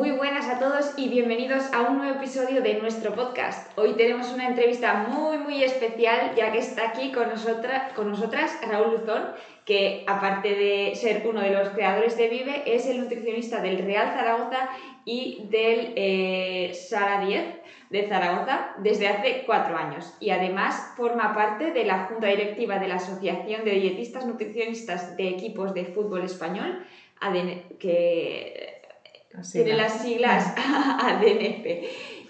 Muy buenas a todos y bienvenidos a un nuevo episodio de nuestro podcast. Hoy tenemos una entrevista muy muy especial ya que está aquí con, nosotras, con nosotras Raúl Luzón, que aparte de ser uno de los creadores de Vive, es el nutricionista del Real Zaragoza y del eh, Sala 10 de Zaragoza desde hace cuatro años y además forma parte de la Junta Directiva de la Asociación de Dietistas Nutricionistas de Equipos de Fútbol Español, que tiene las siglas ADNF.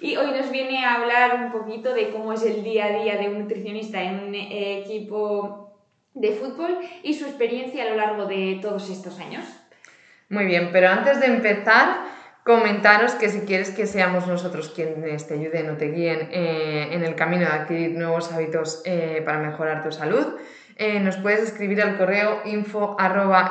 Y hoy nos viene a hablar un poquito de cómo es el día a día de un nutricionista en un eh, equipo de fútbol y su experiencia a lo largo de todos estos años. Muy bien, pero antes de empezar, comentaros que si quieres que seamos nosotros quienes te ayuden o te guíen eh, en el camino de adquirir nuevos hábitos eh, para mejorar tu salud, nos puedes escribir al correo info arroba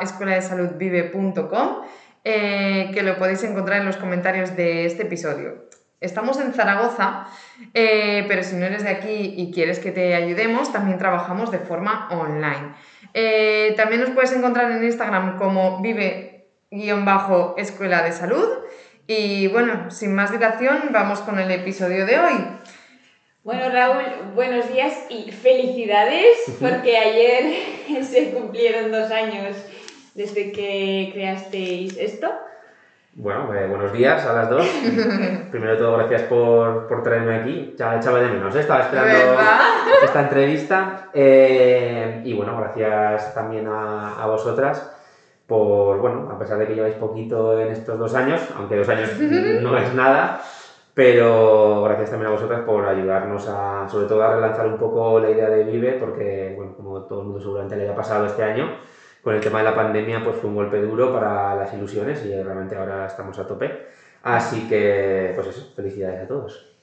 eh, que lo podéis encontrar en los comentarios de este episodio. Estamos en Zaragoza, eh, pero si no eres de aquí y quieres que te ayudemos, también trabajamos de forma online. Eh, también nos puedes encontrar en Instagram como vive-escuela de salud. Y bueno, sin más dilación, vamos con el episodio de hoy. Bueno, Raúl, buenos días y felicidades, porque ayer se cumplieron dos años desde que creasteis esto? Bueno, eh, buenos días a las dos. Primero de todo, gracias por, por traerme aquí. Ya echaba de menos, ¿eh? estaba esperando esta entrevista. Eh, y bueno, gracias también a, a, vosotras por, bueno, a pesar de que lleváis poquito en estos dos años, aunque dos años no es nada, pero gracias también a vosotras por ayudarnos a, sobre todo a relanzar un poco la idea de Vive, porque, bueno, como todo el mundo seguramente le haya pasado este año, con el tema de la pandemia pues fue un golpe duro para las ilusiones y realmente ahora estamos a tope. Así que, pues eso, felicidades a todos.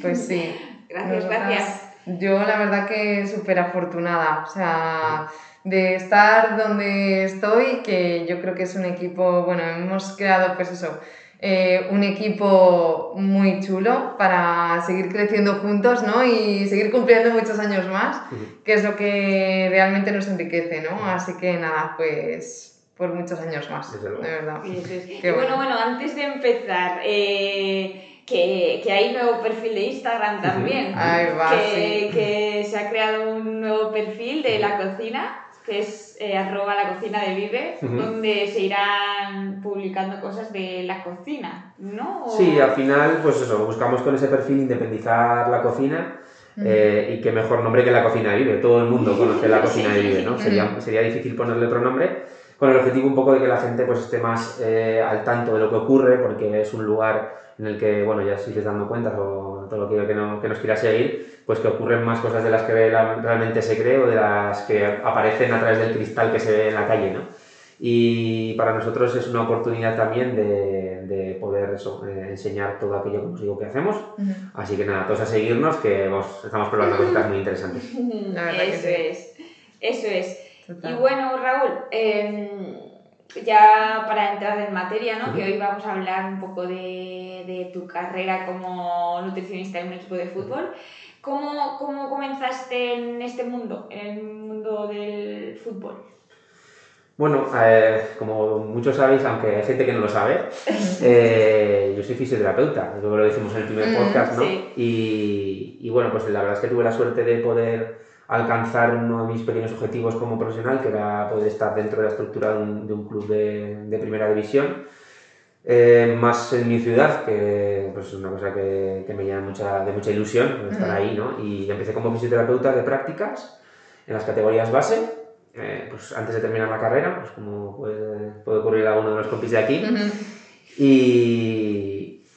Pues sí. Gracias, gracias. Yo la verdad que súper afortunada, o sea, de estar donde estoy, que yo creo que es un equipo, bueno, hemos creado pues eso, eh, un equipo muy chulo para seguir creciendo juntos ¿no? y seguir cumpliendo muchos años más, que es lo que realmente nos enriquece. ¿no? Así que nada, pues por muchos años más, de verdad. y bueno, bueno, antes de empezar, eh, que, que, hay nuevo perfil de Instagram también, que, que se ha creado un nuevo perfil de la cocina que es eh, arroba la cocina de Vive, donde se irán publicando cosas de la cocina, ¿no? Sí, al final, pues eso, buscamos con ese perfil independizar la cocina. Eh, y qué mejor nombre que la cocina de Vive. Todo el mundo conoce la cocina de Vive, ¿no? Sería, sería difícil ponerle otro nombre, con el objetivo un poco de que la gente pues, esté más eh, al tanto de lo que ocurre, porque es un lugar en el que, bueno, ya si te dando cuenta o todo lo que, que, no, que nos quiera seguir, pues que ocurren más cosas de las que realmente se cree o de las que aparecen a través del cristal que se ve en la calle, ¿no? Y para nosotros es una oportunidad también de, de poder eso, eh, enseñar todo aquello que os digo que hacemos. Así que nada, todos a seguirnos, que estamos probando cosas muy interesantes. eso es, eso es. Y bueno, Raúl, em, ya para entrar en materia, ¿no? que hoy vamos a hablar un poco de, de, tu carrera como nutricionista en un equipo de fútbol. ¿Cómo, ¿Cómo comenzaste en este mundo, en el mundo del fútbol? Bueno, eh, como muchos sabéis, aunque hay gente que no lo sabe, eh, yo soy fisioterapeuta, luego lo decimos en el primer mm, podcast, ¿no? Y, y, bueno, pues la verdad es que tuve la suerte de poder alcanzar uno de mis pequeños objetivos como profesional, que era poder estar dentro de la estructura de un, de un club de, de, primera división, eh, más en mi ciudad, que pues, es una cosa que, que me llena mucha, de mucha ilusión estar ahí, ¿no? Y empecé como fisioterapeuta de prácticas en las categorías base, eh, pues antes de terminar la carrera, pues como puede, puede ocurrir a uno de los compis de aquí. y,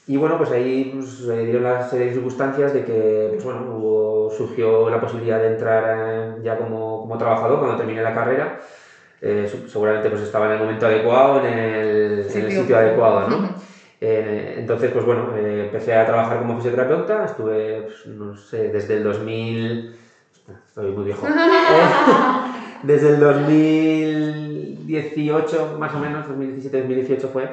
Y bueno, pues ahí pues, dieron las serie de circunstancias de que, pues bueno, hubo- surgió la posibilidad de entrar eh, ya como, como trabajador cuando terminé la carrera. Eh, seguramente pues estaba en el momento adecuado, en el, en el Sitio. adecuado, ¿no? Eh, entonces, pues bueno, eh, empecé a trabajar como fisioterapeuta, estuve, pues, no sé, desde el 2000... Estoy muy viejo. Eh, desde el 2018, más o menos, 2017-2018 fue,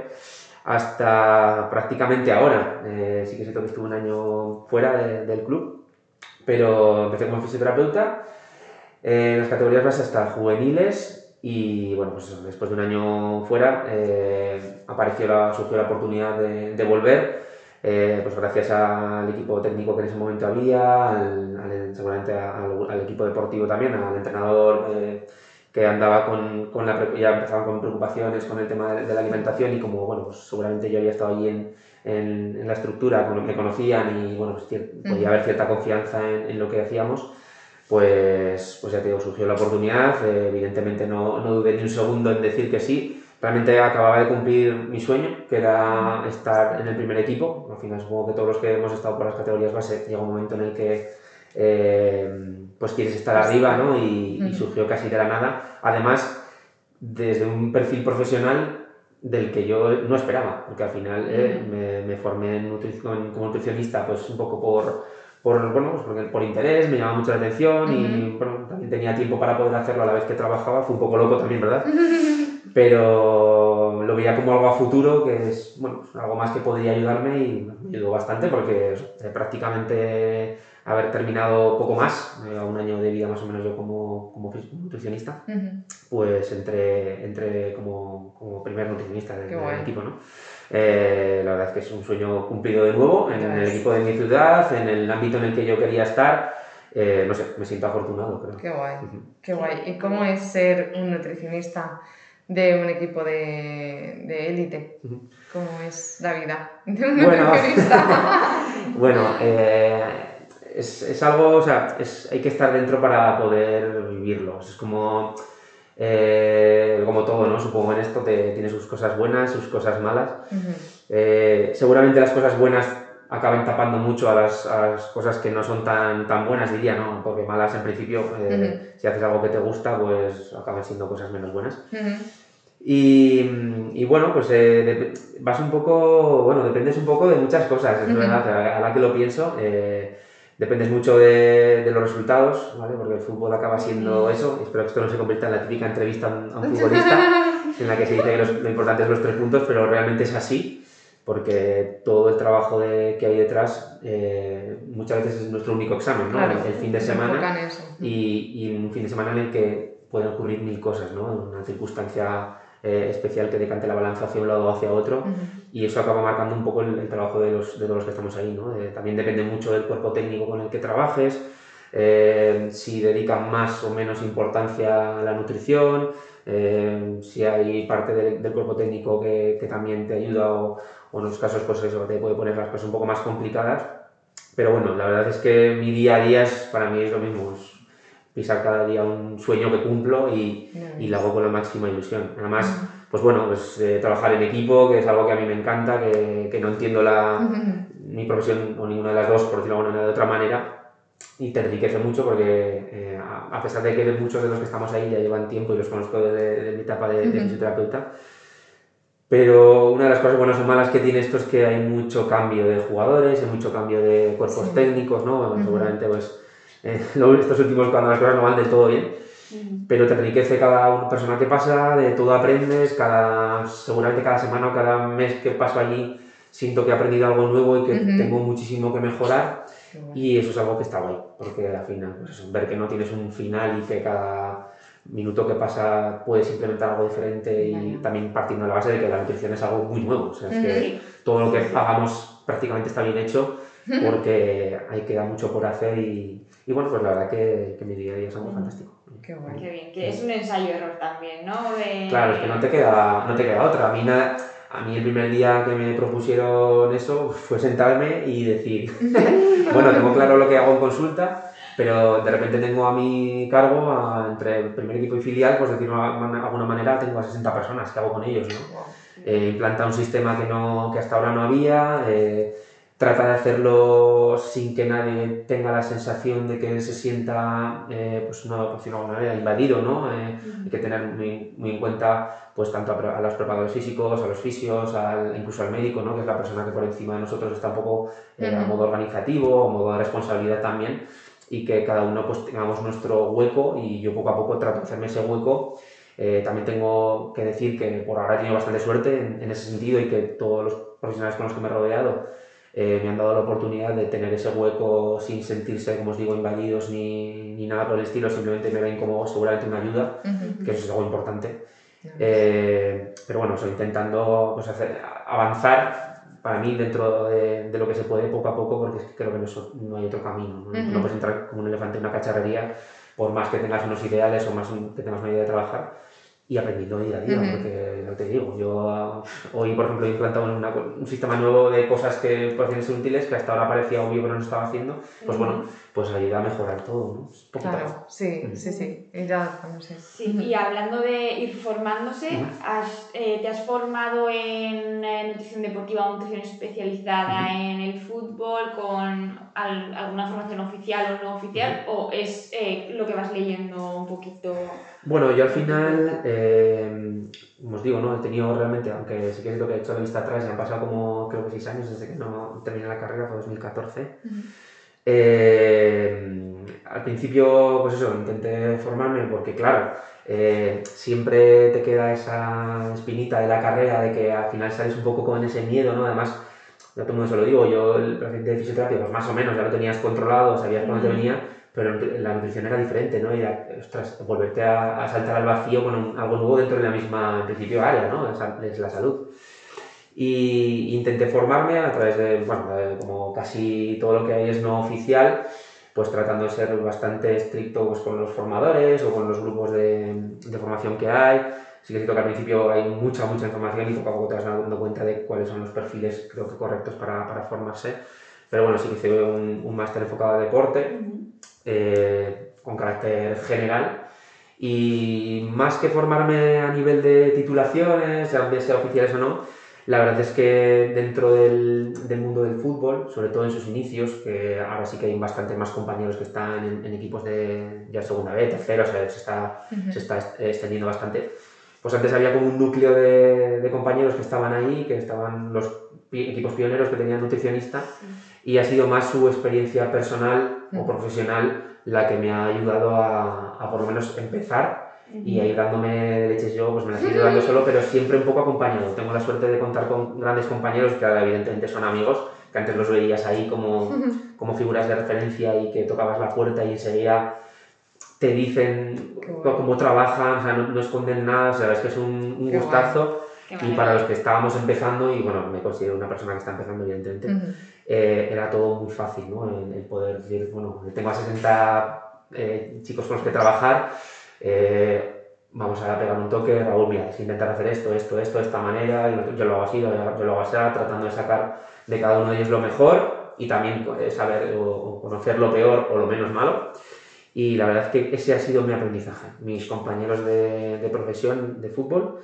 hasta prácticamente ahora. Eh, sí que siento que estuve un año fuera de- del club, pero empecé como fisioterapeuta eh, las categorías base hasta juveniles y bueno, pues después de un año fuera eh, apareció surgió la oportunidad de, volver. pues gracias al equipo técnico que en ese momento había, seguramente al, al equipo deportivo también, al entrenador que andaba con, con la, ya empezaba con preocupaciones con el tema de, de la alimentación y como, bueno, pues seguramente yo había estado allí en, en, en la estructura, me conocían y, bueno, pues cier- podía haber cierta confianza en, en lo que hacíamos, pues, pues ya te digo, surgió la oportunidad, eh, evidentemente no, no dudé ni un segundo en decir que sí, realmente acababa de cumplir mi sueño, que era estar en el primer equipo, al final supongo que todos los que hemos estado por las categorías base llega un momento en el que eh, pues quieres estar arriba, ¿no? Y, y surgió casi de la nada, además desde un perfil profesional del que yo no esperaba, porque al final eh, me, me formé en nutrición, como nutricionista pues un poco por, por, bueno, pues porque por interés, me llamaba mucho la atención y bueno, también tenía tiempo para poder hacerlo a la vez que trabajaba, fue un poco loco también, ¿verdad? Pero lo veía como algo a futuro, que es bueno, pues algo más que podría ayudarme y me ayudó bastante porque eh, prácticamente haber terminado poco más, eh, un año de vida más o menos yo como, como nutricionista, Ujú. pues entré, entré como, como primer nutricionista del, del equipo, ¿no? Eh, la verdad es que es un sueño cumplido de nuevo en el equipo de mi ciudad, en el ámbito en el que yo quería estar. Eh, no sé, me siento afortunado, creo. Qué guay, qué guay. ¿Y cómo es ser un nutricionista de un equipo de de élite? Ujú. ¿Cómo es la vida de un Bueno. nutricionista? Bueno, eh, es, es algo, o sea, es- hay que estar dentro para poder vivirlo. Es como, eh, como todo, ¿no? Supongo en esto te, tiene sus cosas buenas, sus cosas malas. Ujú. Eh, seguramente las cosas buenas acaben tapando mucho a las, a las cosas que no son tan, tan buenas, diría, ¿no? Porque malas en principio, eh, si haces algo que te gusta, pues acaban siendo cosas menos buenas. Ujú. Y, y bueno, pues eh, vas un poco, bueno, dependes un poco de muchas cosas, es Ujú. verdad, a la que lo pienso, eh, dependes mucho de, de los resultados, ¿vale? Porque el fútbol acaba siendo eso, espero que esto no se convierta en la típica entrevista a un, futbolista, en la que se dice que los- lo importante es los tres puntos, pero realmente es así, porque todo el trabajo de- que hay detrás eh, muchas veces es nuestro único examen, ¿no? Claro, el, el fin de se semana y, y un fin de semana en el que pueden ocurrir mil cosas, ¿no? Una circunstancia eh, especial que decante la balanza hacia un lado o hacia otro y eso acaba marcando un poco el, el trabajo de, los, de todos los que estamos ahí, ¿no? Eh, también depende mucho del cuerpo técnico con el que trabajes, eh, si dedican más o menos importancia a la nutrición, eh, si hay parte del, del cuerpo técnico que, que también te ayuda o, o en otros casos pues eso te puede poner las cosas un poco más complicadas. Pero bueno, la verdad es que mi día a día es, para mí es lo mismo, es pisar cada día un sueño que cumplo y, Ya y lo hago con la máxima ilusión. Además, Ujú. pues bueno, pues eh, trabajar en equipo, que es algo que a mí me encanta, que, que no entiendo la, Ujú. mi profesión o ninguna de las dos, por decirlo de alguna de otra manera, y te enriquece mucho porque eh, a pesar de que muchos de los que estamos ahí ya llevan tiempo y los conozco desde, desde mi etapa de, de Ujú. fisioterapeuta, pero una de las cosas buenas o malas que tiene esto es que hay mucho cambio de jugadores, hay mucho cambio de cuerpos Sí. técnicos, ¿no? Seguramente pues eh, estos últimos cuando las cosas no van del todo bien, pero te enriquece cada persona que pasa, de todo aprendes, cada, seguramente cada semana o cada mes que paso allí siento que he aprendido algo nuevo y que Ujú. tengo muchísimo que mejorar. Y eso es algo que está guay, porque al final, pues eso, ver que no tienes un final y que cada minuto que pasa puedes implementar algo diferente y también partiendo de la base de que la nutrición es algo muy nuevo, o sea, es que Sí. todo lo que hagamos prácticamente está bien hecho porque hay queda mucho por hacer y, y bueno, pues la verdad que, que mi día a día es algo fantástico. Qué guay. Qué bien, que es un ensayo-error también, ¿no? De- Claro, es que no te queda, no te queda otra. A mí, nada, a mí el primer día que me propusieron eso fue sentarme y decir, bueno, tengo claro lo que hago en consulta, pero de repente tengo a mi cargo, a- entre el primer equipo y filial, pues de decirlo de alguna manera, tengo a 60 personas, ¿qué hago con ellos? ¿no? Guau. eh, implanta un sistema que, no, que hasta ahora no había, eh, trata de hacerlo sin que nadie tenga la sensación de que se sienta, eh, pues no, por decirlo de alguna manera, invadido, ¿no? Eh, Hay que tener muy, muy en cuenta, pues tanto a, a los preparadores físicos, a los fisios, al, incluso al médico, ¿no? Que es la persona que por encima de nosotros está un poco eh, a Ujú. modo organizativo, a modo de responsabilidad también, y que cada uno pues tengamos nuestro hueco y yo poco a poco trato de hacerme ese hueco. Eh, también tengo que decir que por ahora he tenido bastante suerte en, en ese sentido y que todos los profesionales con los que me he rodeado eh, me han dado la oportunidad de tener ese hueco sin sentirse, como os digo, invadidos ni, ni nada por el estilo, simplemente me ven como seguramente una ayuda, Ujú. que eso es algo importante. Eh, pero bueno, estoy intentando pues, hacer, avanzar para mí dentro de, de lo que se puede poco a poco, porque creo que no, no hay otro camino. ¿no? Ujú. No puedes entrar como un elefante en una cacharrería, por más que tengas unos ideales o más que tengas una idea de trabajar, y aprendiendo día a día, Ujú. porque no te digo, yo hoy por ejemplo he implantado una co- un sistema nuevo de cosas que pueden ser útiles, que hasta ahora parecía obvio pero no estaba haciendo, pues bueno, pues ayuda a mejorar todo, ¿no? Es a Claro, poco. sí, Ujú. sí, sí. Ir adaptándose. Sí, y hablando de ir formándose, has, eh, ¿te has formado en eh, nutrición deportiva o nutrición especializada en el fútbol con al- alguna formación oficial o no oficial? ¿O es eh, lo que vas leyendo un poquito? Bueno, yo al final, eh, como os digo, ¿no? He tenido realmente, aunque sí que es cierto que he hecho la vista atrás, ya han pasado como creo que seis años desde que no terminé la carrera, fue 2014. Eh, al principio, pues eso, intenté formarme porque, claro, eh, siempre te queda esa espinita de la carrera de que al final sales un poco con ese miedo, ¿no? Además, no todo el mundo se lo digo, yo el paciente de fisioterapia, pues más o menos ya lo tenías controlado, sabías por dónde Ujú. venía, pero la nutrición era diferente, ¿no? Y ostras, volverte a, a saltar al vacío con un- algo nuevo dentro de la misma, en principio, área, ¿no? Es la salud. Y intenté formarme a través de, bueno, como casi todo lo que hay es no oficial, pues tratando de ser bastante estricto pues, con los formadores o con los grupos de, de formación que hay. Sí que es cierto que al principio hay mucha, mucha información y poco a poco te vas dando cuenta de cuáles son los perfiles, creo que correctos para, para formarse. Pero bueno, sí que hice un, un máster enfocado a deporte, eh, con carácter general. Y más que formarme a nivel de titulaciones, ya sea oficiales o no, la verdad es que dentro del, del mundo del fútbol, sobre todo en sus inicios, que ahora sí que hay bastante más compañeros que están en, en equipos de ya segunda B, tercero, o sea, se está, se está est- extendiendo bastante. Pues antes había como un núcleo de, de compañeros que estaban ahí, que estaban los equipos pioneros que tenían nutricionista, y ha sido más su experiencia personal o profesional la que me ha ayudado a, a por lo menos empezar y a ir dándome leches yo, pues me las he ido dando solo, pero siempre un poco acompañado. Tengo la suerte de contar con grandes compañeros que ahora evidentemente son amigos, que antes los veías ahí como, como figuras de referencia y que tocabas la puerta y enseguida te dicen bueno. cómo trabajan, o sea, no, no esconden nada, o sea, es que es un, un gustazo. Y para los que estábamos empezando, y bueno, me considero una persona que está empezando, evidentemente, Ujú. Eh, era todo muy fácil, ¿no? El, el poder decir, bueno, tengo a 60 eh, chicos con los que trabajar, eh, vamos a pegar un toque, Raúl, mira, es intentar hacer esto, esto, esto, de esta manera, yo, lo hago así, yo, yo lo hago así, tratando de sacar de cada uno de ellos lo mejor y también eh, saber o, o conocer lo peor o lo menos malo. Y la verdad es que ese ha sido mi aprendizaje, mis compañeros de, de profesión de fútbol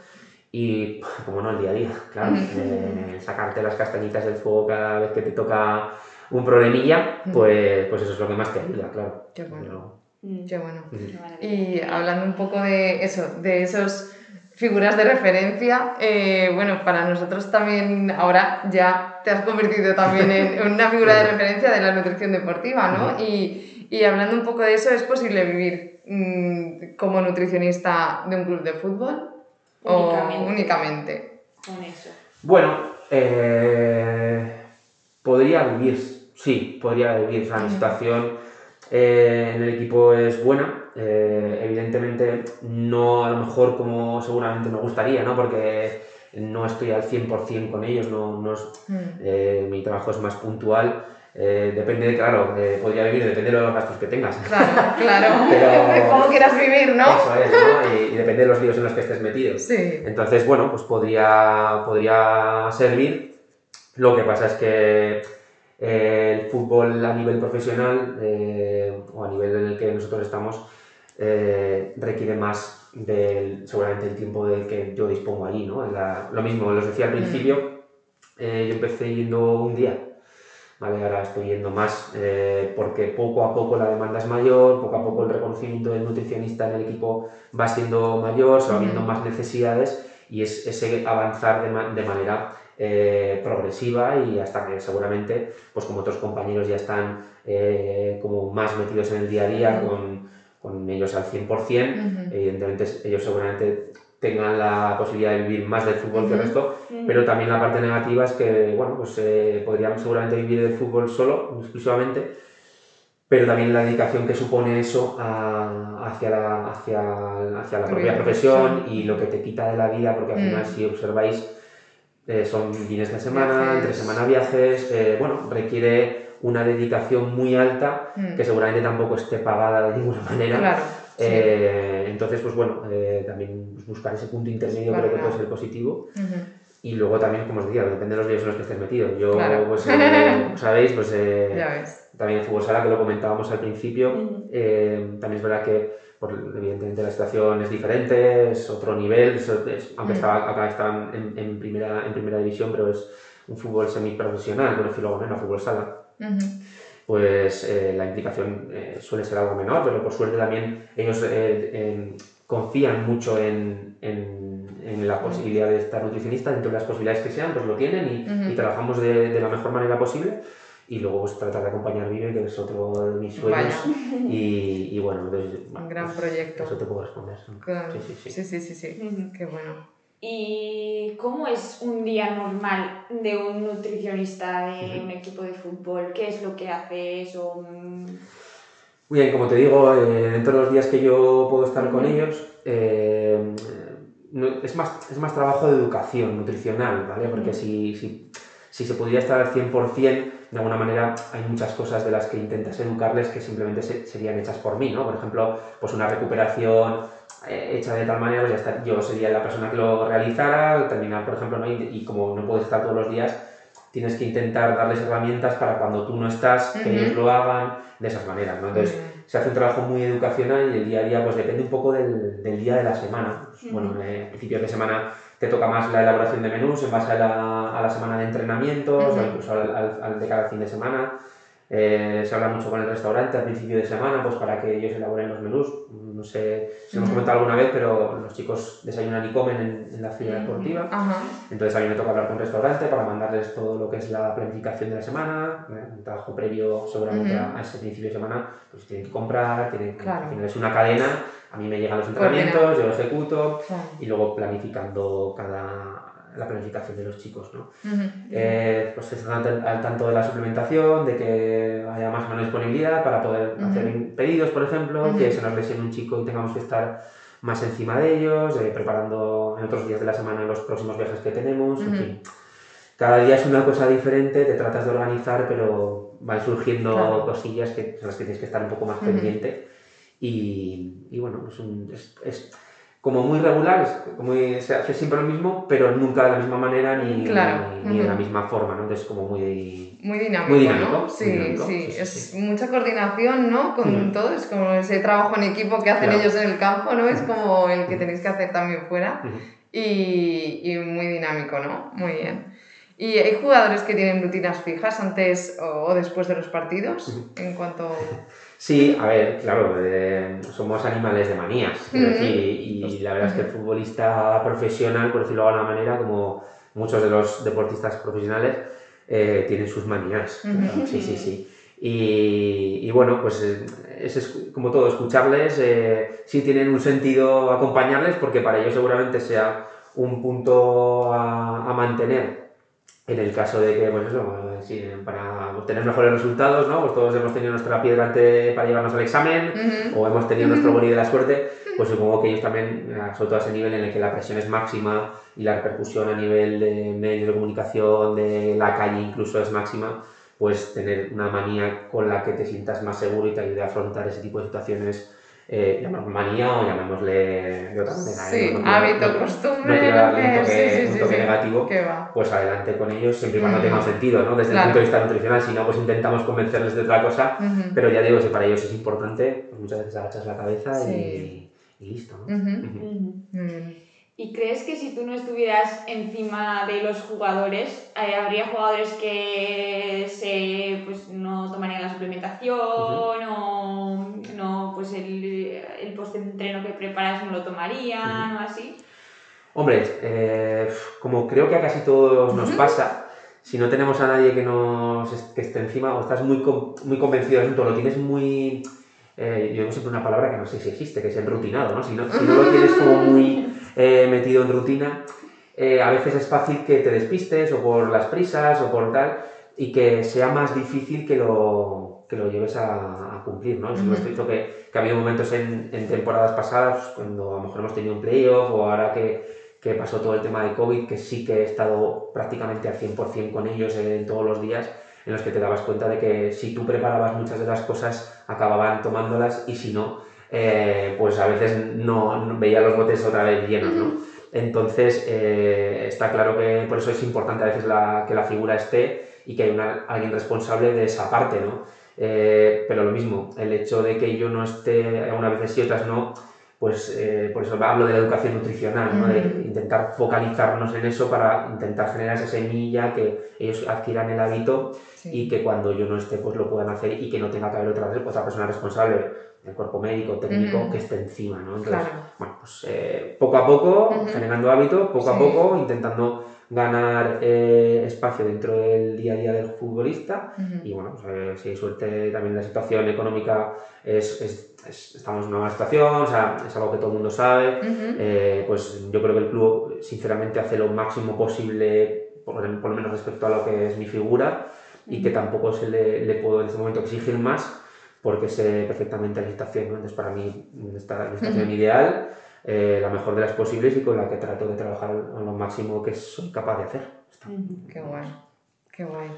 y, como no, el día a día, claro, eh, sacarte las castañitas del fuego cada vez que te toca un problemilla, pues, pues eso es lo que más te ayuda, claro. Qué bueno. Pero- Mm, Qué bueno. Y hablando un poco de eso, de esos figuras de referencia, eh, bueno, para nosotros también ahora ya te has convertido también en, en una figura de referencia de la nutrición deportiva, ¿no? Y, y hablando un poco de eso, ¿es posible vivir mm, como nutricionista de un club de fútbol? Únicamente. ¿O únicamente? Con eso. Bueno, eh, podría vivir, sí, podría vivir. O sea, mi Ujú. situación eh, en el equipo es buena. eh, evidentemente, no a lo mejor como seguramente me gustaría, ¿no? Porque no estoy al 100% con ellos, no, no es- Mm. eh, mi trabajo es más puntual. Eh, depende, de, claro, eh, podría vivir, depende de los gastos que tengas. Claro, claro. Pero- Como quieras vivir, ¿no? Eso es, ¿no? Y, y depende de los líos en los que estés metido. Sí. Entonces, bueno, pues podría, podría servir. Lo que pasa es que eh, el fútbol a nivel profesional eh, o a nivel en el que nosotros estamos eh, requiere más del, seguramente el tiempo del que yo dispongo allí, ¿no? La- lo mismo, os decía al principio, eh, yo empecé yendo un día, ¿vale? Ahora estoy yendo más eh, porque poco a poco la demanda es mayor, poco a poco el reconocimiento del nutricionista en el equipo va siendo mayor, se va viendo más necesidades y es ese avanzar de, ma- de manera eh, progresiva y hasta que seguramente, pues como otros compañeros ya están eh, como más metidos en el día a día con, con ellos al 100%, Ujú. evidentemente ellos seguramente tengan la posibilidad de vivir más del fútbol que el resto, pero también la parte negativa es que, bueno, pues eh, podrían seguramente vivir del fútbol solo, exclusivamente, pero también la dedicación que supone eso a- hacia, la, hacia, hacia la propia profesión y lo que te quita de la vida, porque al Mm. final si observáis eh, son fines de semana, Viajes. entre semana viajes, eh, bueno, requiere una dedicación muy alta Mm. que seguramente tampoco esté pagada de ninguna manera. Claro. Eh, entonces, pues bueno, eh, también buscar ese punto intermedio creo que puede ser positivo. Ujú. Y luego también, como os decía, depende de los días en los que estés metido. Yo, Claro. pues, eh, sabéis, pues eh, también en fútbol sala, que lo comentábamos al principio, Ujú. eh, también es verdad que evidentemente la situación es diferente, es otro nivel, es- es- aunque Mm. estaba, acá estaban en, en primera, en primera división, pero es un fútbol semiprofesional, por decirlo de alguna manera, fútbol sala. Pues eh, la implicación eh, suele ser algo menor, pero por suerte también ellos eh, eh, confían mucho en, en- en la posibilidad de estar nutricionista, dentro de las posibilidades que sean, pues lo tienen y, Ujú. y trabajamos de, de la mejor manera posible. Y luego pues tratar de acompañar Vive, que es otro de mis sueños. Y, y bueno, entonces, bueno, Un gran pues, proyecto. Eso te puedo responder. Claro. Sí, sí, sí. Sí, sí, sí, sí. Ujú. Qué bueno. ¿Y cómo es un día normal de un nutricionista de un equipo de fútbol? ¿Qué es lo que haces? O, Muy bien, como te digo, eh, dentro de los días que yo puedo estar con ellos, eh, no- es, más, es más trabajo de educación nutricional, ¿vale? Porque si, si, si se pudiera estar al 100%, de alguna manera hay muchas cosas de las que intentas educarles que simplemente se- serían hechas por mí, ¿no? Por ejemplo, pues una recuperación hecha de tal manera, pues ya está, yo sería la persona que lo realizara, terminar, por ejemplo, ¿no? y, y como no puedes estar todos los días, tienes que intentar darles herramientas para cuando tú no estás, que Ujú. ellos lo hagan de esas maneras, ¿no? Entonces, se hace un trabajo muy educacional y el día a día pues depende un poco del, del día de la semana. Ujú. Bueno, eh, principios de semana te toca más la elaboración de menús en base a la, a la semana de entrenamientos o incluso al, al- al de cada fin de semana. Eh, se habla mucho con el restaurante al principio de semana pues para que ellos elaboren los menús. No sé si lo hemos comentado alguna vez, pero los chicos desayunan y comen en, en la ciudad deportiva. Ajá. Entonces a mí me toca hablar con el restaurante para mandarles todo lo que es la planificación de la semana, ¿eh? un trabajo previo seguramente Ujú. a, ese principio de semana, pues tienen que comprar, tienen que, Claro. al final es una cadena, a mí me llegan los entrenamientos, yo lo ejecuto Claro. y luego planificando cada la planificación de los chicos, ¿no? Ujú. Eh, pues están al, tanto de la suplementación, de que haya más o menos disponibilidad para poder Ujú. hacer pedidos, por ejemplo, Ujú. que se nos lesione un chico y tengamos que estar más encima de ellos, eh, preparando en otros días de la semana los próximos viajes que tenemos, en fin. Cada día es una cosa diferente, te tratas de organizar, pero van surgiendo Claro. cosillas que son las que tienes que estar un poco más pendiente. Y, y bueno, es, un- es- es como muy regular, es como muy- se hace siempre lo mismo, pero nunca de la misma manera ni, Claro. ni, ni de la misma forma, ¿no? Entonces como muy... Muy dinámico, Muy dinámico, ¿no? Sí, dinámico, sí, sí, es sí. mucha coordinación, ¿no? Con Ujú. todo, es como ese trabajo en equipo que hacen Claro. ellos en el campo, ¿no? Es como el que tenéis que hacer también fuera Ujú. y, y muy dinámico, ¿no? Muy bien. ¿Y hay jugadores que tienen rutinas fijas antes o, después de los partidos? En cuanto... Sí, a ver, claro, eh, somos animales de manías, Ujú. decir, y, y la verdad es que el futbolista profesional, por decirlo de alguna manera, como muchos de los deportistas profesionales, eh, tienen sus manías. Sí, sí, sí. Y, y bueno, pues eh, es, escu- como todo, escucharles, eh, sí tienen un sentido acompañarles, porque para ellos seguramente sea un punto a, a mantener en el caso de que, pues eso, eh, sí, para obtener mejores resultados, ¿no? Pues todos hemos tenido nuestra piedra ante- para llevarnos al examen, Ujú. o hemos tenido nuestro boni de la suerte, pues supongo que ellos también, eh, sobre todo a ese nivel en el que la presión es máxima y la repercusión a nivel de medios de comunicación, de la calle incluso es máxima, pues tener una manía con la que te sientas más seguro y te ayude a afrontar ese tipo de situaciones, eh, llamémosle manía o llamémosle de otra manera. ¿eh? Sí, No hábito, no- costumbre, no quiero darle un toque, sí, sí, un sí, toque sí. negativo, pues adelante con ellos, siempre y cuando tenga sentido, ¿no? Desde Claro. el punto de vista nutricional, si no, pues intentamos convencerles de otra cosa, pero ya digo, si para ellos es importante, pues muchas veces agachas la cabeza Sí. y, y listo. ¿Y crees que si tú no estuvieras encima de los jugadores, eh, habría jugadores que se, pues, no tomarían la suplementación o no, pues el, el post-entreno que preparas no lo tomarían o así? Hombre, eh, como creo que a casi todos nos pasa, si no tenemos a nadie que nos que esté encima o estás muy, muy convencido del asunto, lo tienes muy... eh, yo digo siempre una palabra que no sé si existe, que es enrutinado, ¿no? Si no, si no lo tienes como muy eh, metido en rutina, eh, a veces es fácil que te despistes o por las prisas o por tal y que sea más difícil que lo, que lo lleves a, a cumplir, ¿no? Eso Ujú. es cierto que, que ha habido momentos en, en temporadas pasadas, cuando a lo mejor hemos tenido un playoff o ahora que, que pasó todo el tema de COVID, que sí que he estado prácticamente al 100% con ellos en todos los días, en los que te dabas cuenta de que si tú preparabas muchas de las cosas, acababan tomándolas y si no, eh, pues a veces no, no veía los botes otra vez llenos, ¿no? Entonces, eh, está claro que por eso es importante a veces la- que la figura esté y que hay una- alguien responsable de esa parte, ¿no? Eh, pero lo mismo, el hecho de que yo no esté, unas veces sí, otras no, pues eh, por eso hablo de la educación nutricional, ¿no? de intentar focalizarnos en eso para intentar generar esa semilla, que ellos adquieran el hábito Sí. y que cuando yo no esté pues lo puedan hacer y que no tenga que haber otra, otra persona responsable del cuerpo médico, técnico, que esté encima, ¿no? Entonces, Claro. bueno, pues eh, poco a poco, generando hábitos, poco a poco, intentando ganar eh, espacio dentro del día a día del futbolista Ujú. y bueno, pues, eh, si hay suerte también la situación económica es, es- es- estamos en una buena situación, o sea, es algo que todo el mundo sabe, Ujú. eh, pues yo creo que el club sinceramente hace lo máximo posible, por, por lo menos respecto a lo que es mi figura, y que tampoco se le, le puedo en este momento exigir más, porque sé perfectamente la situación, ¿no? Entonces para mí esta mi situación ideal, eh, la mejor de las posibles y con la que trato de trabajar a lo máximo que soy capaz de hacer. Está. Qué guay, qué guay.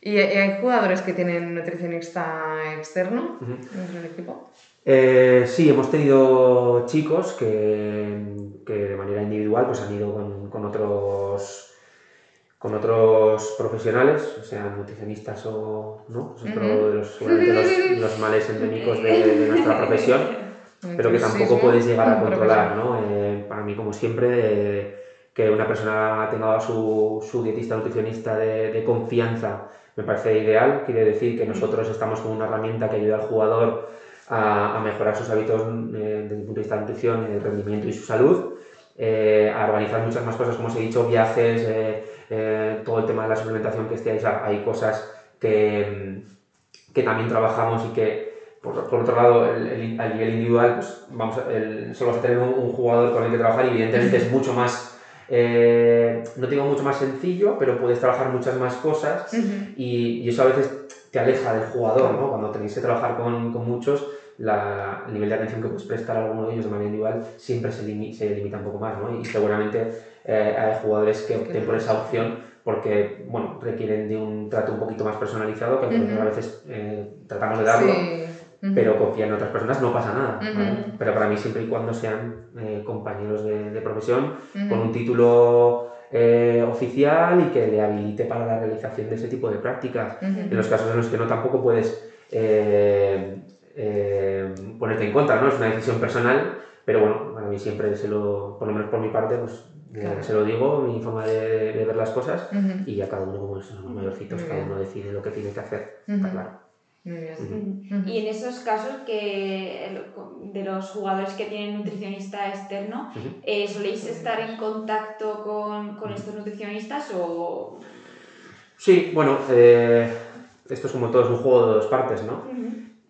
¿Y y hay jugadores que tienen nutricionista externo Ujú. dentro del equipo? Eh, sí, hemos tenido chicos que, que de manera individual pues han ido con, con otros con otros profesionales, o sea, nutricionistas o no, es otro de los, seguramente los, los males endémicos de, de nuestra profesión, pero que tampoco puedes llegar a controlar, ¿no? Eh, para mí, como siempre, eh, que una persona tenga a su, su dietista nutricionista de, de confianza me parece ideal, quiere decir que nosotros estamos con una herramienta que ayuda al jugador a, a mejorar sus hábitos eh, desde el punto de vista de nutrición, el rendimiento y su salud, eh, a organizar muchas más cosas, como os he dicho, viajes, eh, eh, todo el tema de la suplementación que estéis, hay cosas que, mm, que también trabajamos y que por, por otro lado, el, el- a nivel individual, pues vamos a, el- solo vas a tener un, un jugador con el que trabajar y evidentemente es mucho más, eh, no digo mucho más sencillo, pero puedes trabajar muchas más cosas y, y eso a veces te aleja del jugador, ¿no? Cuando tenéis que trabajar con, con muchos, la- el nivel de atención que puedes prestar a alguno de ellos de manera individual siempre se, limi- se limita un poco más, ¿no? Y seguramente eh, hay jugadores que opten por esa opción porque, bueno, requieren de un trato un poquito más personalizado, que nosotros Ujú. a veces eh, tratamos de darlo, Sí. Pero confían en otras personas, no pasa nada. ¿vale? Pero para mí siempre y cuando sean eh, compañeros de, de profesión, Ujú. con un título eh, oficial y que le habilite para la realización de ese tipo de prácticas. En los casos en los que no, tampoco puedes eh, ponerte en contra, ¿no? Es una decisión personal, pero bueno, para mí siempre se lo, por lo menos por mi parte, pues Claro. se lo digo, mi forma de, de ver las cosas, Ujú. y a cada uno, como son los mayorcitos, cada uno decide lo que tiene que hacer, está Ujú. claro. Muy bien. Ujú. Ujú. Y en esos casos que de los jugadores que tienen nutricionista externo, eh, ¿soléis estar en contacto con, con estos nutricionistas o...? Sí, bueno, eh, esto es como todo, es un juego de dos partes, ¿no?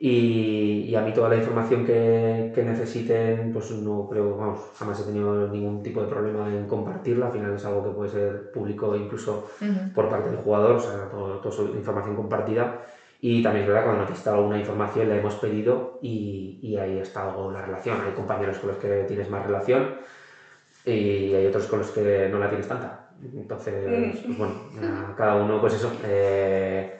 Y, y a mí toda la información que, que necesiten, pues no creo, vamos, jamás he tenido ningún tipo de problema en compartirla. Al final es algo que puede ser público incluso por parte del jugador, o sea, todo, todo su información compartida. Y también es verdad, cuando necesita alguna información la hemos pedido y, y ahí está algo la relación. Hay compañeros con los que tienes más relación y hay otros con los que no la tienes tanta. Entonces, pues bueno, cada uno, pues eso, eh,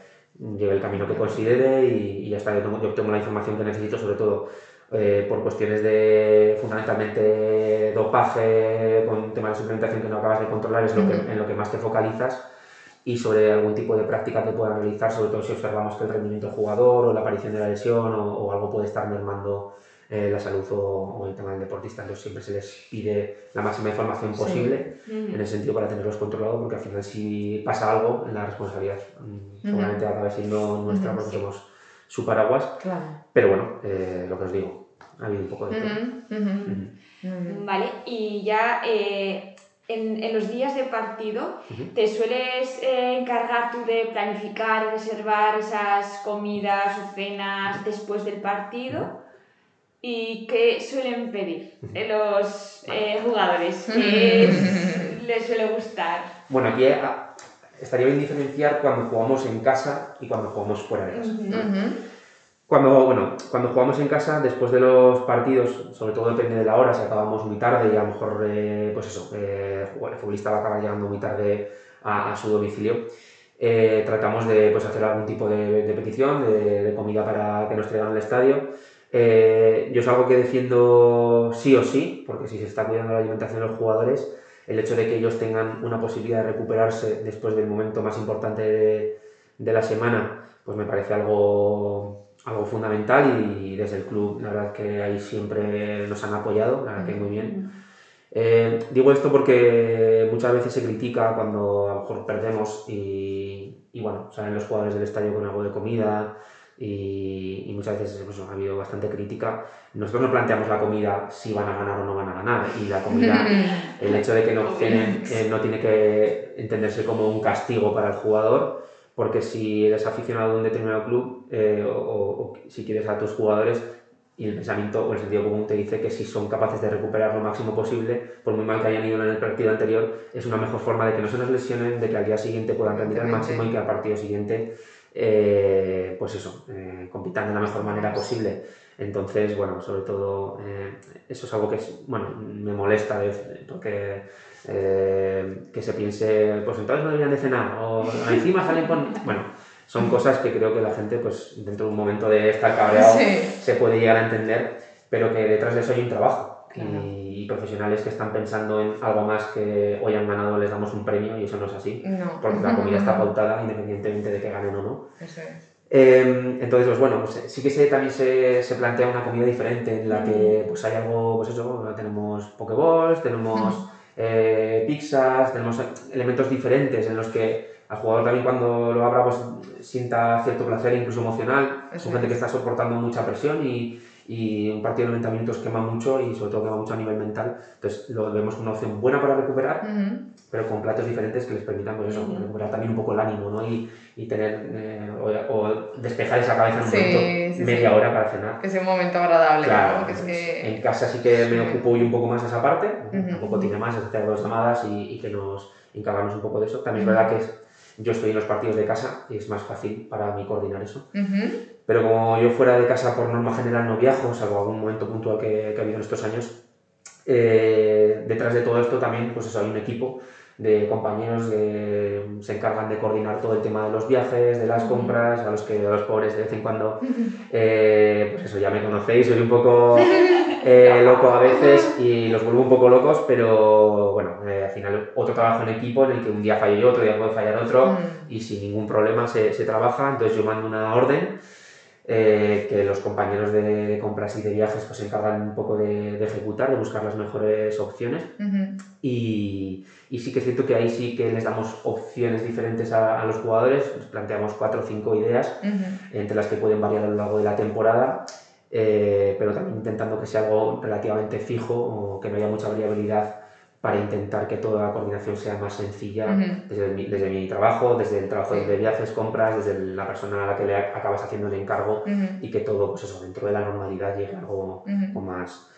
lleve el camino que considere y, y ya está. Yo tengo, yo tengo la información que necesito, sobre todo eh, por cuestiones de fundamentalmente dopaje, con temas de suplementación que no acabas de controlar, es lo que, en lo que más te focalizas y sobre algún tipo de práctica que puedan realizar, sobre todo si observamos que el rendimiento del jugador o la aparición de la lesión o, o algo puede estar mermando eh, la salud o, el tema del deportista. Entonces siempre se les pide la máxima información posible en ese sentido para tenerlos controlados, porque al final si pasa algo, la responsabilidad. Mm, seguramente acaba siendo nuestra porque somos su paraguas. Pero bueno, eh, lo que os digo, ha habido un poco de todo. Vale, y ya eh, en, en, los días de partido, ¿te sueles eh, encargar tú de planificar, reservar esas comidas o cenas después del partido? ¿Y qué suelen pedir los jugadores? ¿Qué les suele gustar? Bueno, aquí estaría bien diferenciar cuando jugamos en casa y cuando jugamos fuera de casa. Cuando, bueno, cuando jugamos en casa, después de los partidos, sobre todo depende de la hora, si acabamos muy tarde y a lo mejor, eh, pues eso, eh, el futbolista va a acabar llegando muy tarde a, su domicilio, eh, tratamos de pues, hacer algún tipo de, petición, de, comida para que nos traigan al estadio. yo es algo que defiendo sí o sí, porque si se está cuidando la alimentación de los jugadores, el hecho de que ellos tengan una posibilidad de recuperarse después del momento más importante de, la semana, pues me parece algo, algo fundamental y desde el club la verdad que ahí siempre nos han apoyado, la verdad que muy bien. Eh, digo esto porque muchas veces se critica cuando a lo mejor perdemos y, y bueno, salen los jugadores del estadio con algo de comida, y, muchas veces pues, ha habido bastante crítica. Nosotros no planteamos la comida si van a ganar o no van a ganar y la comida, el hecho de que no, tienen, eh, no tiene que entenderse como un castigo para el jugador, porque si eres aficionado a un determinado club eh, o, si quieres a tus jugadores, y el pensamiento o el sentido común te dice que si son capaces de recuperar lo máximo posible, por muy mal que hayan ido en el partido anterior, es una mejor forma de que no se nos lesionen, de que al día siguiente puedan rendir al máximo y que al partido siguiente eh, pues eso, eh, compitan de la mejor manera posible. Entonces, bueno, sobre todo eh, eso es algo que bueno, me molesta porque que se piense, pues entonces no deberían de cenar o encima salen con... Bueno, son cosas que creo que la gente, pues dentro de un momento de estar cabreado, se puede llegar a entender, pero que detrás de eso hay un trabajo. Y, profesionales que están pensando en algo más que hoy han ganado les damos un premio y eso no es así. Porque la comida está pautada independientemente de que ganen o no. Em, entonces, pues bueno, pues, sí que se, también se, se, plantea una comida diferente en la que pues hay algo, pues eso, tenemos pokeballs, tenemos eh, pizzas, tenemos elementos diferentes en los que al jugador también cuando lo abra pues sienta cierto placer incluso emocional, es gente que está soportando mucha presión y, y un partido de 90 minutos quema mucho y sobre todo quema mucho a nivel mental. Entonces lo vemos como una opción buena para recuperar, pero con platos diferentes que les permitan pues eso, recuperar también un poco el ánimo ¿no? y, y tener eh, o, despejar esa cabeza en un momento, media hora para cenar. Que sea un momento agradable. Claro, En casa sí que me ocupo hoy un poco más de esa parte, un poco tiene más, es hacer dos llamadas y, y, que nos encargamos un poco de eso. También es verdad que es yo estoy en los partidos de casa y es más fácil para mí coordinar eso. Pero como yo fuera de casa por norma general no viajo, salvo algún momento puntual que, que ha habido en estos años, eh, detrás de todo esto también pues eso, hay un equipo de compañeros que se encargan de coordinar todo el tema de los viajes, de las compras, a los que a los pobres de vez en cuando, eh, pues eso ya me conocéis, soy un poco eh, loco a veces y los vuelvo un poco locos, pero bueno, eh, al final otro trabajo en equipo en el que un día fallo yo, otro día puede fallar otro y sin ningún problema se, se trabaja, entonces yo mando una orden eh, que los compañeros de, compras y de viajes pues, se encargan un poco de, ejecutar, de buscar las mejores opciones. y, y, sí que es cierto que ahí sí que les damos opciones diferentes a, los jugadores, les planteamos cuatro o cinco ideas, entre las que pueden variar a lo largo de la temporada. Eh, pero también intentando que sea algo relativamente fijo o que no haya mucha variabilidad para intentar que toda la coordinación sea más sencilla desde, mi, desde, mi, trabajo, desde el trabajo de viajes, compras, desde la persona a la que le acabas haciendo el encargo y que todo, pues eso, dentro de la normalidad llegue algo con más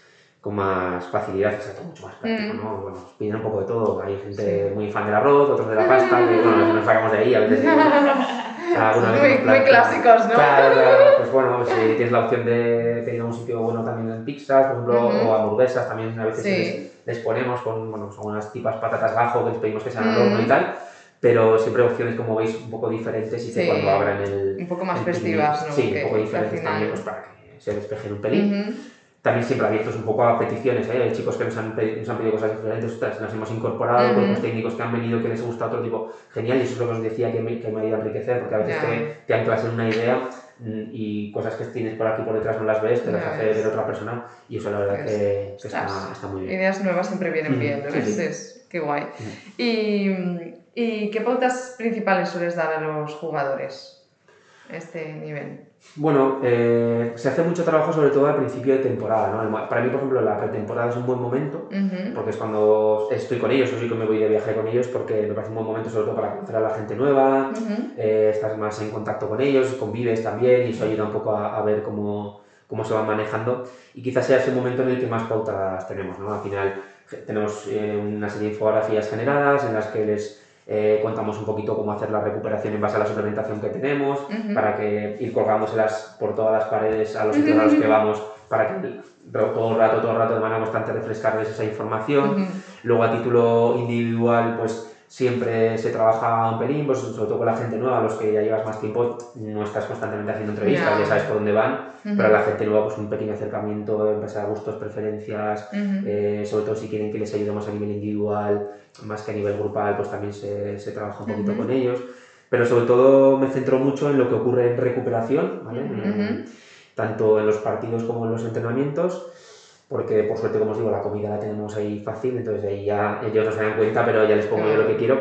con más facilidad y sea todo mucho más práctico, ¿no? Bueno, piden un poco de todo, hay gente muy fan del arroz, otros de la pasta, que bueno, nos sacamos de ahí a veces. muy, muy clásicos, ¿no? Claro, claro, pues bueno, si tienes la opción de pedir un sitio bueno también en pizzas, por ejemplo, o hamburguesas, también a veces les ponemos con, bueno, son unas tipas patatas bajo que les pedimos que sean al horno y tal, pero siempre opciones, como veis, un poco diferentes y que cuando abran el... Un poco más festivas, ¿no? Sí, un poco diferentes también, pues para que se despejen un pelín. También siempre abiertos un poco a peticiones, ¿eh? hay chicos que nos han, pedido, nos han pedido cosas diferentes, ostras, nos hemos incorporado, uh técnicos que han venido que les gusta otro tipo, genial, y eso es lo que os decía que me, que me ha ido a enriquecer, porque a veces te, te anclas en una idea mm, y cosas que tienes por aquí por detrás no las ves, te las hace ver otra persona y eso la verdad Pues, que, que está, está muy bien. Ideas nuevas siempre vienen bien, ¿no? sí, Es- sí. es- qué guay. Ujú. ¿Y, ¿Y qué pautas principales sueles dar a los jugadores a este nivel? Bueno, eh, se hace mucho trabajo sobre todo al principio de temporada, ¿no? Para mí, por ejemplo, la pretemporada es un buen momento Ujú, porque es cuando estoy con ellos, o sí que me voy de viaje con ellos, porque me parece un buen momento sobre todo para conocer a la gente nueva, ujú, eh, estás más en contacto con ellos, convives también y eso ayuda un poco a, a ver cómo, cómo se van manejando y quizás sea ese momento en el que más pautas tenemos, ¿no? Al final tenemos eh, una serie de infografías generadas en las que les eh, contamos un poquito cómo hacer la recuperación en base a la suplementación que tenemos, ujú. para que ir colgándoselas por todas las paredes a los sitios a los que vamos, para que todo el rato, todo el rato de manera constante refrescarles esa información. Ujú. Luego a título individual, pues siempre se trabaja un pelín, pues sobre todo con la gente nueva, los que ya llevas más tiempo, no estás constantemente haciendo entrevistas, Ya. ya sabes por dónde van, pero a la gente nueva pues un pequeño acercamiento en base a gustos, preferencias, eh, sobre todo si quieren que les ayudemos a nivel individual, más que a nivel grupal, pues también se, se trabaja un poquito con ellos. Pero sobre todo me centro mucho en lo que ocurre en recuperación, tanto en los partidos como en los entrenamientos, porque por suerte, como os digo, la comida la tenemos ahí fácil, entonces ahí ya ellos no se dan cuenta, pero ya les pongo yo lo que quiero.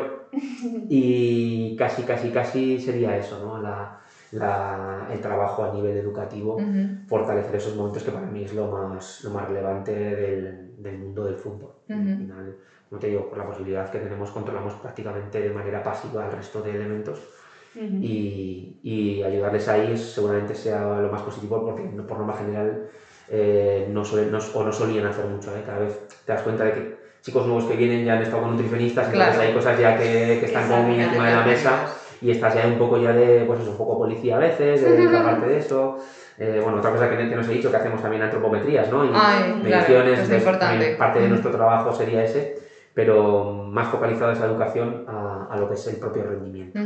Y casi, casi, casi sería eso, ¿no? La, la- el trabajo a nivel educativo Ujú. fortalecer esos momentos que para mí es lo más, lo más relevante del, del mundo del fútbol. Ujú. Al final, como te digo, por la posibilidad que tenemos, controlamos prácticamente de manera pasiva el resto de elementos Ujú. y, y ayudarles ahí seguramente sea lo más positivo porque por norma general eh, no, suelen, no- o no solían hacer mucho. ¿eh? Cada vez te das cuenta de que chicos nuevos que vienen ya han estado con nutricionistas, entonces Claro. hay cosas ya que, que están como muy encima de la mesa y estás ya un poco ya de, pues eso, un poco policía a veces, de encargarte de eso. Eh, bueno, otra cosa que, que nos he dicho, que hacemos también antropometrías, ¿no? Y Ay, claro, mediciones, también parte de nuestro trabajo sería ese, pero más focalizado esa educación a, a lo que es el propio rendimiento.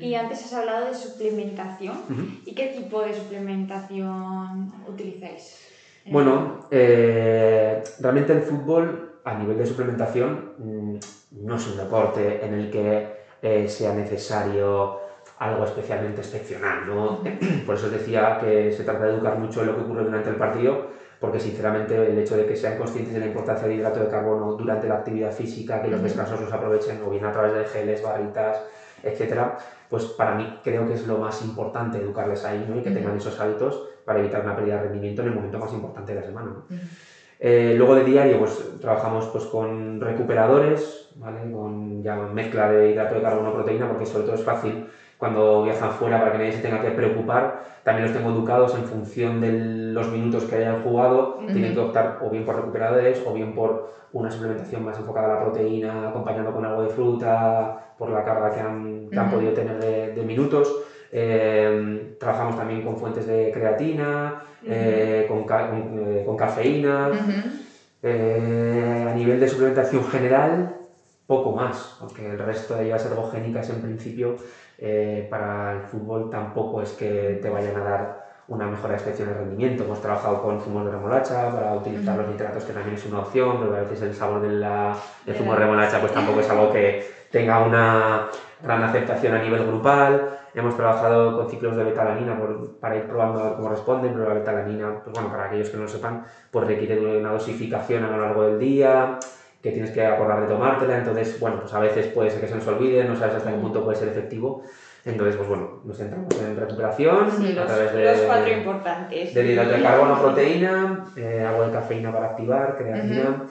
Y antes has hablado de suplementación. ¿Y qué tipo de suplementación utilizáis? Bueno, eh, realmente el fútbol a nivel de suplementación mm, no es un deporte en el que eh, sea necesario algo especialmente excepcional, ¿no? Por eso os decía que se trata de educar mucho en lo que ocurre durante el partido, porque sinceramente el hecho de que sean conscientes de la importancia del hidrato de carbono durante la actividad física, que los descansos los aprovechen o bien a través de geles, barritas, etcétera, pues para mí creo que es lo más importante educarles ahí, ¿no? Y que tengan esos hábitos para evitar una pérdida de rendimiento en el momento más importante de la semana. Eh, luego de diario pues trabajamos pues con recuperadores, ¿vale? Con ya mezcla de hidrato de carbono proteína porque sobre todo es fácil cuando viajan fuera para que nadie se tenga que preocupar. También los tengo educados en función de los minutos que hayan jugado, tienen que optar o bien por recuperadores o bien por una suplementación más enfocada a la proteína, acompañando con algo de fruta, por la carga que han, que han podido tener de, de minutos. Eh, trabajamos también con fuentes de creatina, eh, con, ca- con, eh, con cafeína. A nivel de suplementación general, poco más, porque el resto de ayudas ergogénicas en principio para el fútbol tampoco es que te vayan a dar una mejora de expresión de rendimiento. Hemos trabajado con zumos de remolacha para utilizar Ujú. los nitratos, que también es una opción, pero a veces el sabor del De zumo de remolacha pues tampoco es algo que tenga una gran aceptación a nivel grupal. Hemos trabajado con ciclos de betalanina por- para ir probando a ver cómo responden, pero la betalanina, pues bueno, para aquellos que no lo sepan, pues requiere una dosificación a lo largo del día, que tienes que acordar de tomártela, entonces, bueno, pues a veces puede ser que se nos olvide, no sabes hasta qué punto puede ser efectivo, entonces, pues bueno, nos centramos en recuperación Sí, a los, través de, los cuatro importantes. del hidrato de carbono, proteína, eh, agua de cafeína para activar, creatina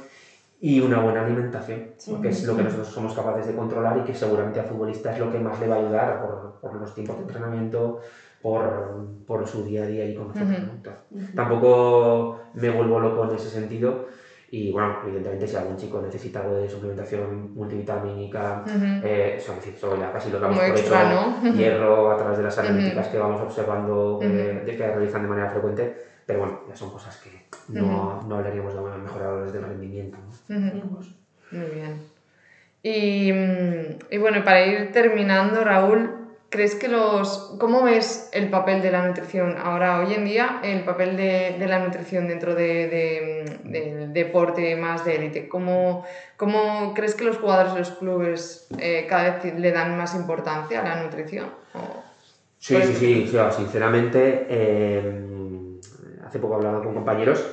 y una buena alimentación, porque es lo que nosotros somos capaces de controlar y que seguramente al futbolista es lo que más le va a ayudar por, por los tiempos de entrenamiento, por, por su día a día y con nosotros. ¿no? Entonces, Ujú. Tampoco me vuelvo loco en ese sentido y bueno, evidentemente si algún chico necesita algo de suplementación multivitamínica, Ujú. eh, eso, es decir, eso ya casi lo damos Como por extra, hecho, ¿no? hierro a través de las analíticas que vamos observando, eh, de que realizan de manera frecuente, pero bueno, ya son cosas que no, no hablaríamos de mejoradores del rendimiento. ¿no? Muy bien. Y, mm, y bueno, para ir terminando, Raúl, ¿crees que los... ¿Cómo ves el papel de la nutrición ahora, hoy en día, el papel de, de la nutrición dentro de, de- mm, del deporte más de élite? ¿Cómo, ¿Cómo crees que los jugadores de los clubes eh, cada vez le dan más importancia a la nutrición? O- Sí, sí, sí, sí, sinceramente, eh, hace poco hablaba con compañeros,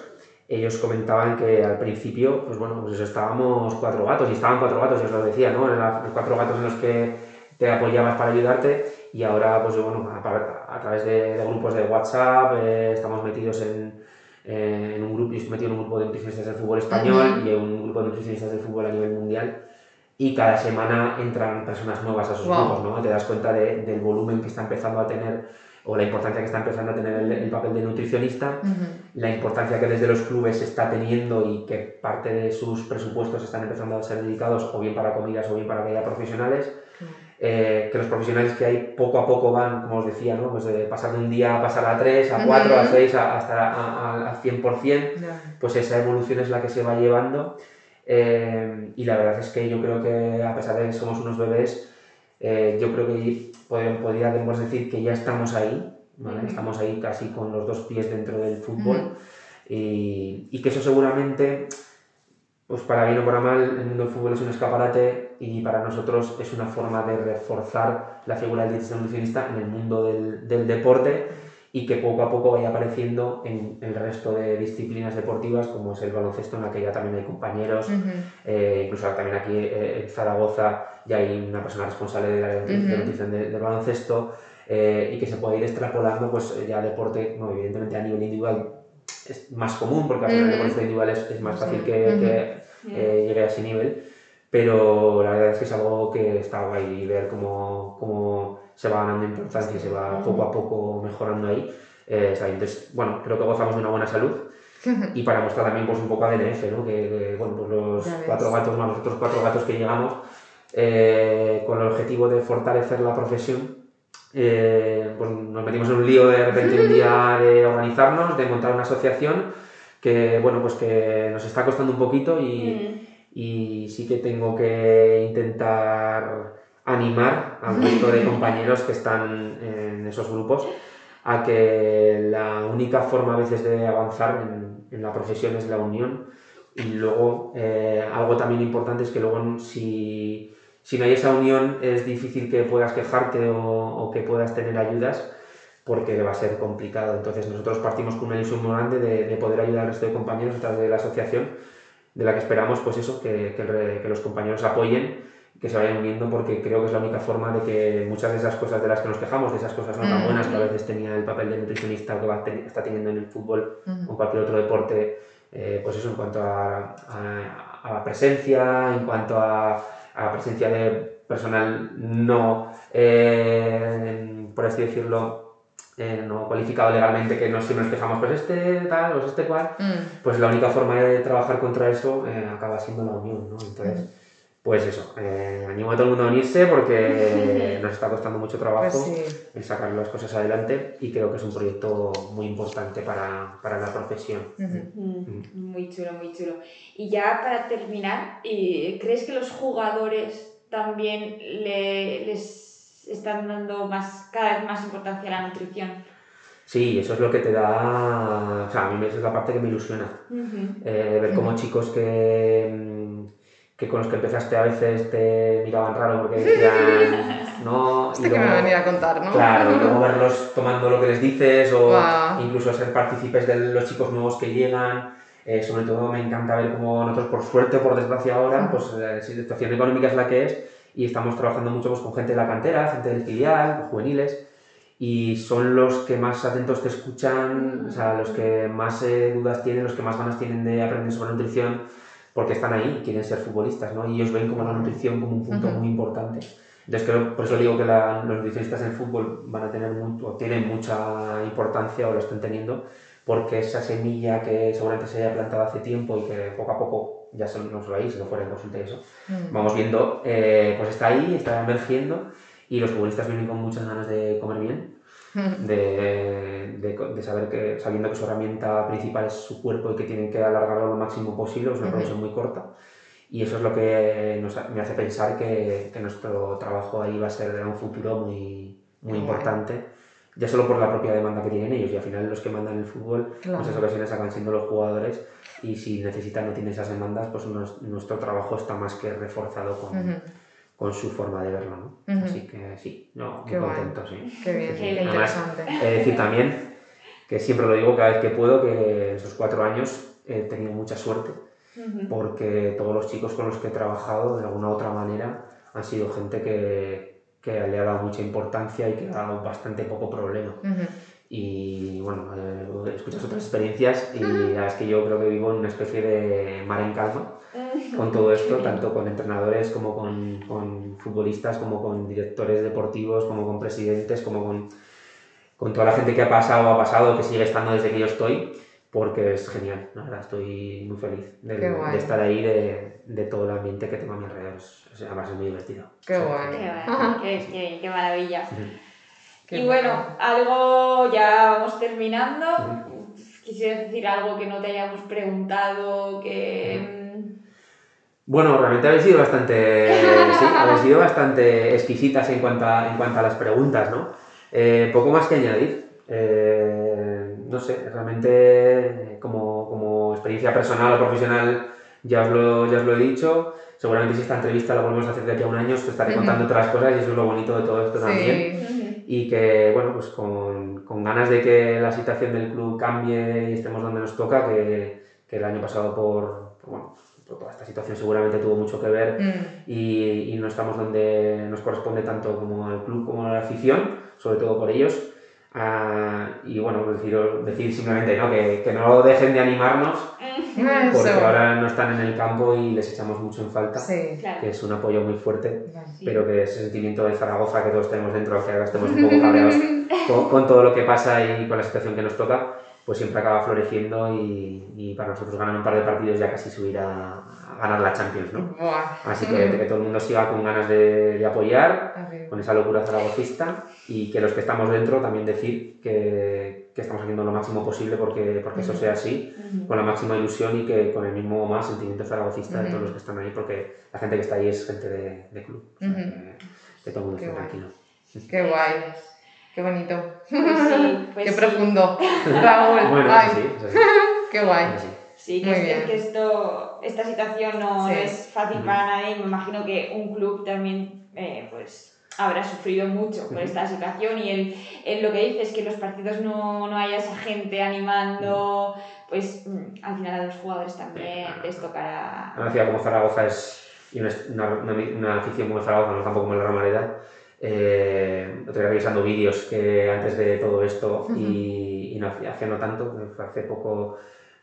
ellos comentaban que al principio, pues bueno, pues estábamos cuatro gatos, y estaban cuatro gatos, yo os lo decía, ¿no? Eran los cuatro gatos en los que te apoyabas para ayudarte, y ahora, pues bueno, a, través de, grupos de WhatsApp, eh, estamos metidos en, en, un grupo, metido en un grupo de nutricionistas del fútbol español y en un grupo de nutricionistas del fútbol a nivel mundial, y cada semana entran personas nuevas a esos grupos, ¿no? Te das cuenta de, del volumen que está empezando a tener o la importancia que está empezando a tener el, papel de nutricionista, la importancia que desde los clubes está teniendo y que parte de sus presupuestos están empezando a ser dedicados o bien para comidas o bien para que haya profesionales, eh, que los profesionales que hay poco a poco van, como os decía, ¿no? pues de pasar de un día a pasar a 3, a 4, a 6, hasta al 100%, pues esa evolución es la que se va llevando. Eh, y la verdad es que yo creo que a pesar de que somos unos bebés, eh, yo creo que podríamos decir que ya estamos ahí, estamos ahí casi con los dos pies dentro del fútbol. Y, y, que eso seguramente, pues para bien o para mal, el mundo del fútbol es un escaparate y para nosotros es una forma de reforzar la figura del dietista nutricionista en el mundo del, del deporte y que poco a poco vaya apareciendo en el resto de disciplinas deportivas, como es el baloncesto, en la que ya también hay compañeros, eh, incluso también aquí eh, en Zaragoza ya hay una persona responsable de la nutrición del baloncesto, eh, y que se pueda ir extrapolando pues ya deporte, no, evidentemente a nivel individual es más común, porque al final el deporte individual es, más fácil que, llegue a ese nivel, pero la verdad es que es algo que está ahí, ver cómo, cómo se va ganando importancia se va poco a poco mejorando ahí. Eh, entonces, bueno, creo que gozamos de una buena salud. Y para mostrar también pues, un poco ADNF, ¿no? que, bueno, pues los cuatro gatos más los otros cuatro gatos que llegamos, eh, con el objetivo de fortalecer la profesión, eh, pues nos metimos en un lío de repente un día de organizarnos, de montar una asociación que, bueno, pues que nos está costando un poquito y, mm. y sí que tengo que intentar animar al resto de compañeros que están en esos grupos a que la única forma a veces de avanzar en, en la profesión es la unión y luego eh, algo también importante es que luego si, si, no hay esa unión es difícil que puedas quejarte o, o, que puedas tener ayudas porque va a ser complicado. Entonces nosotros partimos con una ilusión muy grande de, de poder ayudar al resto de compañeros a través de la asociación de la que esperamos pues eso, que, que, que los compañeros apoyen que se vayan uniendo porque creo que es la única forma de que muchas de esas cosas de las que nos quejamos, de esas cosas no tan buenas que a veces tenía el papel de nutricionista que va está teniendo en el fútbol o cualquier otro deporte, eh, pues eso en cuanto a, a, la presencia, en cuanto a, a, la presencia de personal no, eh, por así decirlo, eh, no cualificado legalmente, que no siempre nos quejamos, pues este tal, o pues este cual, mm. pues la única forma de trabajar contra eso acaba siendo la unión, ¿no? Entonces pues eso, eh, animo a todo el mundo a unirse porque nos está costando mucho trabajo pues el sacar las cosas adelante y creo que es un proyecto muy importante para, para la profesión. Mm. Muy chulo, muy chulo. Y ya para terminar, ¿crees que los jugadores también le, les están dando más, cada vez más importancia a la nutrición? Sí, eso es lo que te da, o sea, a mí esa es la parte que me ilusiona. Eh, ver cómo chicos que que con los que empezaste a veces te miraban raro porque decían, no, luego, que me venía a contar, ¿no? Claro, y luego verlos tomando lo que les dices o incluso ser partícipes de los chicos nuevos que llegan. Eh, sobre todo me encanta ver cómo nosotros, por suerte o por desgracia ahora, pues la situación económica es la que es y estamos trabajando mucho pues, con gente de la cantera, gente del filial, juveniles y son los que más atentos te escuchan, o sea, los que más eh, dudas tienen, los que más ganas tienen de aprender sobre nutrición porque están ahí, quieren ser futbolistas, ¿no? Y ellos ven como la nutrición como un punto muy importante. Entonces, creo, por eso digo que los nutricionistas en fútbol van a tener o tienen mucha importancia o lo están teniendo, porque esa semilla que seguramente se haya plantado hace tiempo y que poco a poco, ya no solo ahí, sino fuera en consulta y eso, mm. vamos viendo, eh, pues está ahí, está emergiendo y los futbolistas vienen con muchas ganas de comer bien de, de, saber que, sabiendo que su herramienta principal es su cuerpo y que tienen que alargarlo lo máximo posible, es una progresión muy corta. Y eso es lo que me hace pensar que, que, nuestro trabajo ahí va a ser en un futuro muy, muy importante, ya solo por la propia demanda que tienen ellos. Y al final los que mandan el fútbol, en muchas ocasiones acaban siendo los jugadores y si necesitan no tienen esas demandas, pues nuestro trabajo está más que reforzado con, con su forma de verlo, ¿no? Ujú. Así que sí, no, muy Qué guay. contento, sí. Qué bien, Qué qué bien. interesante. He de decir también que siempre lo digo cada vez que puedo, que en esos cuatro años he tenido mucha suerte, Ujú. porque todos los chicos con los que he trabajado, de alguna u otra manera, han sido gente que, que le ha dado mucha importancia y que ha dado bastante poco problema. Ujú. Y bueno, eh, escuchas otras experiencias y la es que yo creo que vivo en una especie de mar en calma con todo esto, tanto con entrenadores como con, con futbolistas, como con directores deportivos, como con presidentes, como con, con toda la gente que ha pasado, ha pasado, que sigue estando desde que yo estoy, porque es genial, la verdad, estoy muy feliz de, estar ahí, de, de todo el ambiente que tengo a mi alrededor, es, es- además es muy divertido. Qué O sea, guay. Qué, que- bueno, qué, qué- qué maravilla. Qué y bueno, algo ya vamos terminando. Quisieras decir algo que no te hayamos preguntado, que... mm, Bueno, realmente habéis sido bastante, sí, habéis sido bastante exquisitas en cuanto a, en cuanto a las preguntas, ¿no? Eh, poco más que añadir. Eh, no sé, realmente como, como experiencia personal o profesional ya os, lo, ya os lo he dicho. Seguramente si esta entrevista la volvemos a hacer de aquí a un año os estaré contando otras cosas y eso es lo bonito de todo esto también y que, bueno, pues con, con ganas de que la situación del club cambie y estemos donde nos toca, que, que el año pasado por, por, bueno, toda esta situación seguramente tuvo mucho que ver Mm. y, y no estamos donde nos corresponde tanto como al club como a la afición, sobre todo por ellos. Ah, y bueno, deciros- decir simplemente ¿no? que, que no dejen de animarnos porque Eso. ahora no están en el campo y les echamos mucho en falta, Sí. Claro. que es un apoyo muy fuerte Sí. pero que ese sentimiento de Zaragoza que todos tenemos dentro, aunque ahora estemos un poco cabreados con, con todo lo que pasa y con la situación que nos toca, pues siempre acaba floreciendo y, y para nosotros ganar un par de partidos ya casi subir a ganar la Champions, ¿no? Buah. Así que, que todo el mundo siga con ganas de, de apoyar, con esa locura zaragocista y que los que estamos dentro también decir que, que estamos haciendo lo máximo posible porque, porque eso sea así, con la máxima ilusión y que con el mismo más sentimiento zaragocista de todos los que están ahí, porque la gente que está ahí es gente de, de club. O sea, que, que todo el mundo Qué esté guay. tranquilo. Qué guay. Qué bonito. Pues sí, pues Qué sí. profundo. Raúl. Bueno, Ay, eso sí, sí, qué guay. Sí. Que, es, es que esto, esta situación no, Sí. no es fácil Ujú. para nadie. Me imagino que un club también eh, pues, habrá sufrido mucho por esta situación y el, el lo que dices, que los partidos no, no haya esa gente animando, pues mm, al final a los jugadores también les tocará... Una ciudad como Zaragoza es, y una, una, una- afición como Zaragoza, no tampoco como la Romareda, eh, día revisando vídeos que antes de todo esto y, y no hace, no tanto, fue hace poco,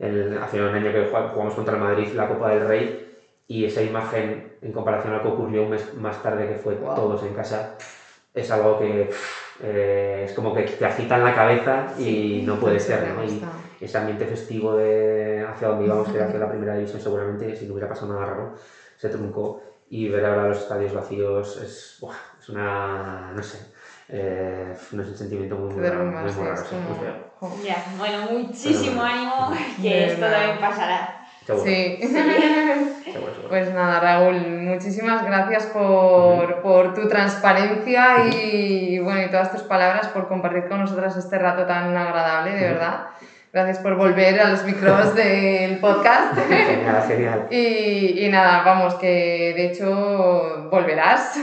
el, hace un año que jugamos contra el Madrid la Copa del Rey y esa imagen en comparación a lo que ocurrió un mes más tarde que fue Wow. todos en casa, es algo que eh, es como que te agita en la cabeza y no puede ser, ¿no? Y, ese ambiente festivo de hacia donde íbamos, que era hacia la primera división, seguramente, si no hubiera pasado nada raro, se truncó. Y ver ahora los estadios vacíos es, es una, no sé, eh, no es un sentimiento muy, muy muy, sí, muy raro, Ya, bueno, muchísimo Bueno, ánimo, que esto verdad. también pasará. Seguro, Sí. seguro, seguro. Pues nada, Raúl, muchísimas gracias por, por tu transparencia y, bueno, y todas tus palabras, por compartir con nosotras este rato tan agradable, de verdad. Gracias por volver a los micros del podcast. Genial, genial. Y, y nada, vamos, que de hecho volverás.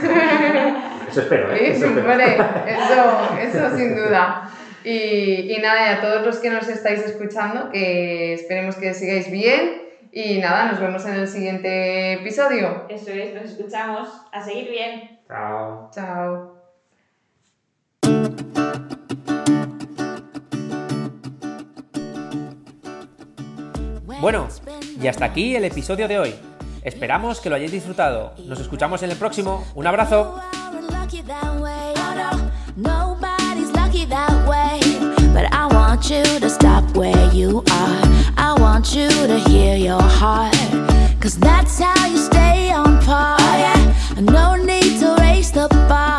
Eso espero, ¿eh? Sí, Eso espero. hombre, eso, eso sin duda. Y, y nada, y a todos los que nos estáis escuchando, que esperemos que sigáis bien. Y nada, nos vemos en el siguiente episodio. Eso es, nos escuchamos. A seguir bien. Chao. Chao. Bueno, y hasta aquí el episodio de hoy. Esperamos que lo hayáis disfrutado. Nos escuchamos en el próximo. Un abrazo. want you to stop where you are. I want you to hear your heart. Cause that's how you stay on par. Oh, yeah. No need to raise the bar.